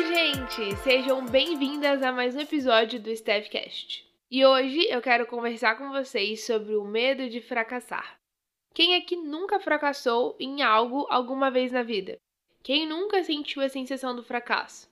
Oi, gente! Sejam bem-vindas a mais um episódio do Staffcast. E hoje eu quero conversar com vocês sobre o medo de fracassar. Quem é que nunca fracassou em algo alguma vez na vida? Quem nunca sentiu a sensação do fracasso?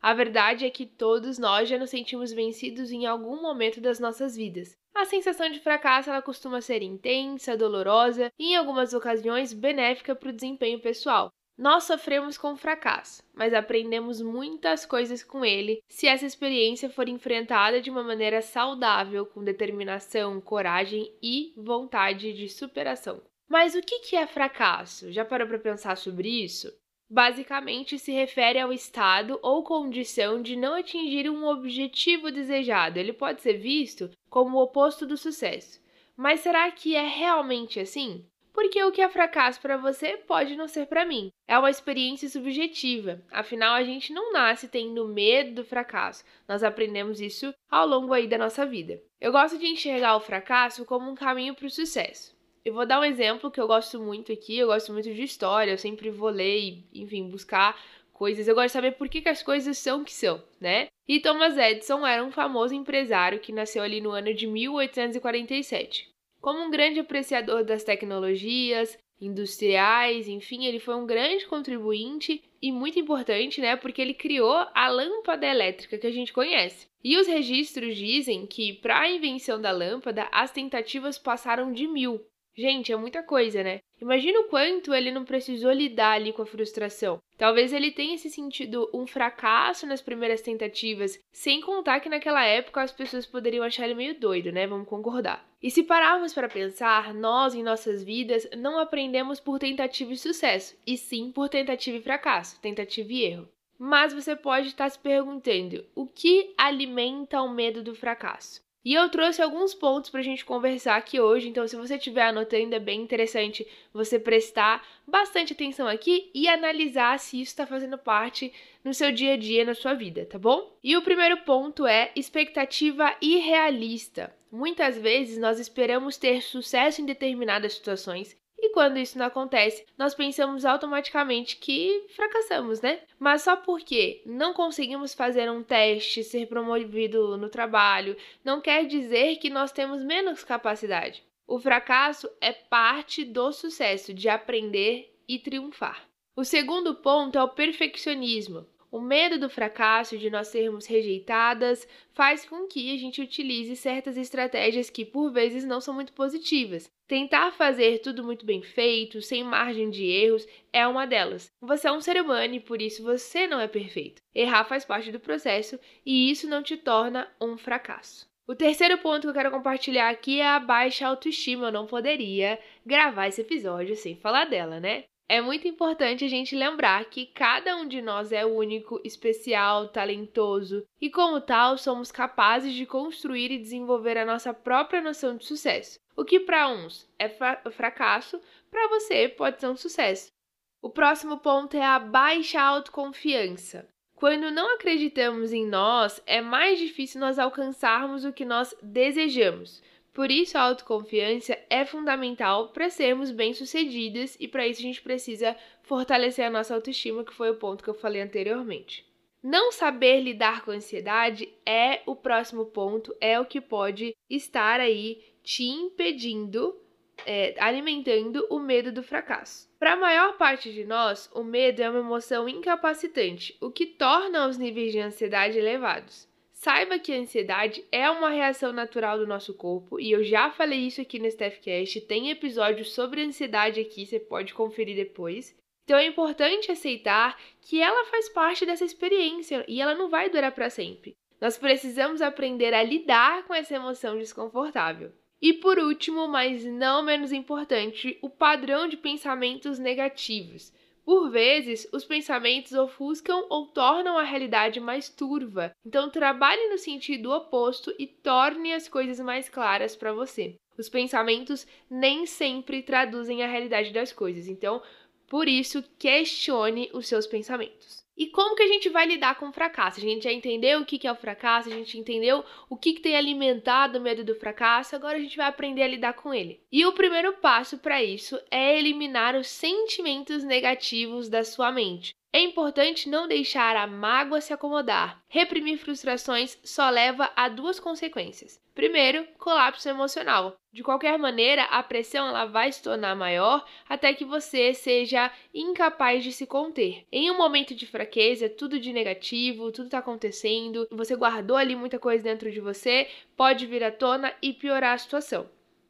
A verdade é que todos nós já nos sentimos vencidos em algum momento das nossas vidas. A sensação de fracasso ela costuma ser intensa, dolorosa e, em algumas ocasiões, benéfica para o desempenho pessoal. Nós sofremos com o fracasso, mas aprendemos muitas coisas com ele se essa experiência for enfrentada de uma maneira saudável, com determinação, coragem e vontade de superação. Mas o que é fracasso? Já parou para pensar sobre isso? basicamente se refere ao estado ou condição de não atingir um objetivo desejado. Ele pode ser visto como o oposto do sucesso. Mas será que é realmente assim? Porque o que é fracasso para você pode não ser para mim. É uma experiência subjetiva. Afinal, a gente não nasce tendo medo do fracasso. Nós aprendemos isso ao longo aí da nossa vida. Eu gosto de enxergar o fracasso como um caminho para o sucesso. Eu vou dar um exemplo que eu gosto muito aqui, eu gosto muito de história, eu sempre vou ler e, enfim, buscar coisas. Eu gosto de saber por que, que as coisas são o que são, né? E Thomas Edison era um famoso empresário que nasceu ali no ano de 1847. Como um grande apreciador das tecnologias, industriais, enfim, ele foi um grande contribuinte e muito importante, né? Porque ele criou a lâmpada elétrica que a gente conhece. E os registros dizem que, para a invenção da lâmpada, as tentativas passaram de mil. Gente, é muita coisa, né? Imagina o quanto ele não precisou lidar ali com a frustração. Talvez ele tenha se sentido um fracasso nas primeiras tentativas, sem contar que naquela época as pessoas poderiam achar ele meio doido, né? Vamos concordar. E se pararmos para pensar, nós em nossas vidas não aprendemos por tentativa e sucesso, e sim por tentativa e fracasso, tentativa e erro. Mas você pode estar se perguntando: o que alimenta o medo do fracasso? E eu trouxe alguns pontos para a gente conversar aqui hoje, então se você estiver anotando, é bem interessante você prestar bastante atenção aqui e analisar se isso está fazendo parte no seu dia a dia, na sua vida, tá bom? E o primeiro ponto é expectativa irrealista. Muitas vezes nós esperamos ter sucesso em determinadas situações e quando isso não acontece, nós pensamos automaticamente que fracassamos, né? Mas só porque não conseguimos fazer um teste, ser promovido no trabalho, não quer dizer que nós temos menos capacidade. O fracasso é parte do sucesso, de aprender e triunfar. O segundo ponto é o perfeccionismo. O medo do fracasso, de nós sermos rejeitadas, faz com que a gente utilize certas estratégias que por vezes não são muito positivas. Tentar fazer tudo muito bem feito, sem margem de erros, é uma delas. Você é um ser humano e por isso você não é perfeito. Errar faz parte do processo e isso não te torna um fracasso. O terceiro ponto que eu quero compartilhar aqui é a baixa autoestima. Eu não poderia gravar esse episódio sem falar dela, né? É muito importante a gente lembrar que cada um de nós é único, especial, talentoso e, como tal, somos capazes de construir e desenvolver a nossa própria noção de sucesso. O que para uns é fracasso, para você pode ser um sucesso. O próximo ponto é a baixa autoconfiança. Quando não acreditamos em nós, é mais difícil nós alcançarmos o que nós desejamos. Por isso, a autoconfiança é fundamental para sermos bem-sucedidas e para isso a gente precisa fortalecer a nossa autoestima, que foi o ponto que eu falei anteriormente. Não saber lidar com a ansiedade é o próximo ponto, é o que pode estar aí te impedindo, é, alimentando o medo do fracasso. Para a maior parte de nós, o medo é uma emoção incapacitante, o que torna os níveis de ansiedade elevados. Saiba que a ansiedade é uma reação natural do nosso corpo e eu já falei isso aqui no Staffcast. Tem episódio sobre ansiedade aqui, você pode conferir depois. Então é importante aceitar que ela faz parte dessa experiência e ela não vai durar para sempre. Nós precisamos aprender a lidar com essa emoção desconfortável. E por último, mas não menos importante, o padrão de pensamentos negativos. Por vezes, os pensamentos ofuscam ou tornam a realidade mais turva. Então, trabalhe no sentido oposto e torne as coisas mais claras para você. Os pensamentos nem sempre traduzem a realidade das coisas. Então, por isso, questione os seus pensamentos. E como que a gente vai lidar com o fracasso? A gente já entendeu o que é o fracasso, a gente entendeu o que tem alimentado o medo do fracasso, agora a gente vai aprender a lidar com ele. E o primeiro passo para isso é eliminar os sentimentos negativos da sua mente. É importante não deixar a mágoa se acomodar. Reprimir frustrações só leva a duas consequências. Primeiro, colapso emocional. De qualquer maneira, a pressão ela vai se tornar maior até que você seja incapaz de se conter. Em um momento de fraqueza, tudo de negativo, tudo está acontecendo, você guardou ali muita coisa dentro de você, pode vir à tona e piorar a situação.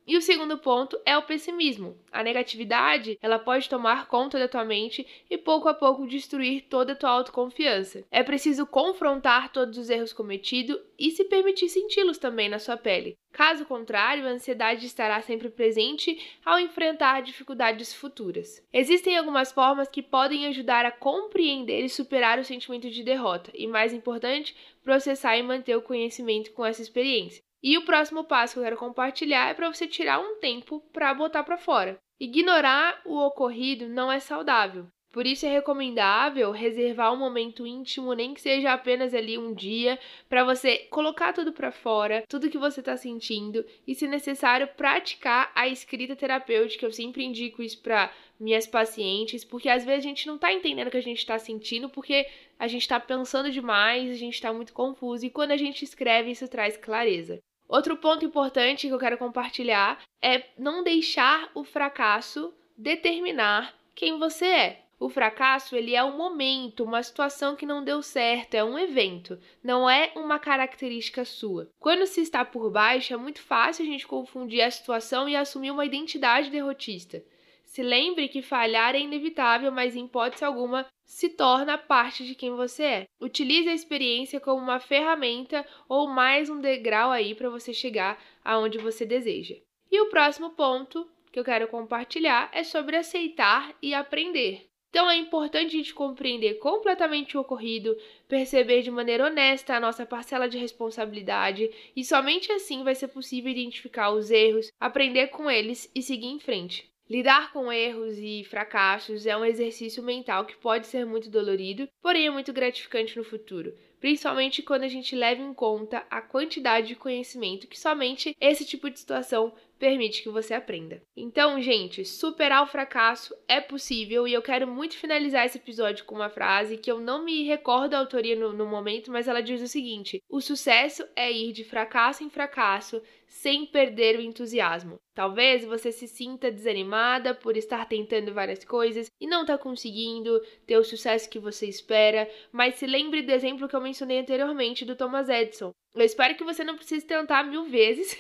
E o segundo ponto é o pessimismo. A negatividade, ela pode tomar conta da tua mente e pouco a pouco destruir toda a tua autoconfiança. É preciso confrontar todos os erros cometidos e se permitir senti-los também na sua pele. Caso contrário, a ansiedade estará sempre presente ao enfrentar dificuldades futuras. Existem algumas formas que podem ajudar a compreender e superar o sentimento de derrota, e mais importante, processar e manter o conhecimento com essa experiência. E o próximo passo que eu quero compartilhar é para você tirar um tempo para botar para fora. Ignorar o ocorrido não é saudável. Por isso é recomendável reservar um momento íntimo, nem que seja apenas ali um dia, para você colocar tudo para fora, tudo que você está sentindo e, se necessário, praticar a escrita terapêutica. Eu sempre indico isso para minhas pacientes, porque às vezes a gente não está entendendo o que a gente está sentindo, porque a gente está pensando demais, a gente está muito confuso e quando a gente escreve isso traz clareza. Outro ponto importante que eu quero compartilhar é não deixar o fracasso determinar quem você é. O fracasso, ele é um momento, uma situação que não deu certo, é um evento, não é uma característica sua. Quando se está por baixo, é muito fácil a gente confundir a situação e assumir uma identidade derrotista. Se lembre que falhar é inevitável, mas em hipótese alguma se torna parte de quem você é. Utilize a experiência como uma ferramenta ou mais um degrau aí para você chegar aonde você deseja. E o próximo ponto que eu quero compartilhar é sobre aceitar e aprender. Então é importante a gente compreender completamente o ocorrido, perceber de maneira honesta a nossa parcela de responsabilidade e somente assim vai ser possível identificar os erros, aprender com eles e seguir em frente. Lidar com erros e fracassos é um exercício mental que pode ser muito dolorido, porém é muito gratificante no futuro, principalmente quando a gente leva em conta a quantidade de conhecimento que somente esse tipo de situação permite que você aprenda. Então, gente, superar o fracasso é possível e eu quero muito finalizar esse episódio com uma frase que eu não me recordo a autoria no, no momento, mas ela diz o seguinte: o sucesso é ir de fracasso em fracasso sem perder o entusiasmo. Talvez você se sinta desanimada por estar tentando várias coisas e não tá conseguindo ter o sucesso que você espera, mas se lembre do exemplo que eu mencionei anteriormente do Thomas Edison. Eu espero que você não precise tentar mil vezes,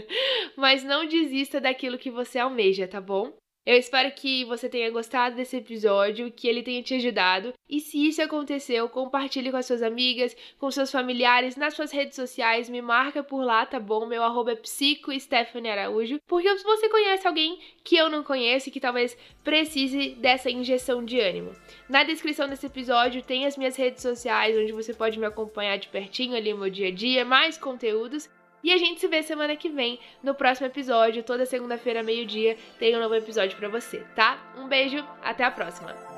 mas não desista daquilo que você almeja, tá bom? Eu espero que você tenha gostado desse episódio, que ele tenha te ajudado. E se isso aconteceu, compartilhe com as suas amigas, com seus familiares, nas suas redes sociais, me marca por lá, tá bom? Meu arroba é psico Stephanie Araújo. Porque se você conhece alguém que eu não conheço e que talvez precise dessa injeção de ânimo. Na descrição desse episódio tem as minhas redes sociais, onde você pode me acompanhar de pertinho ali no meu dia a dia, mais conteúdos. E a gente se vê semana que vem no próximo episódio. Toda segunda-feira, meio-dia, tem um novo episódio para você, tá? Um beijo, até a próxima!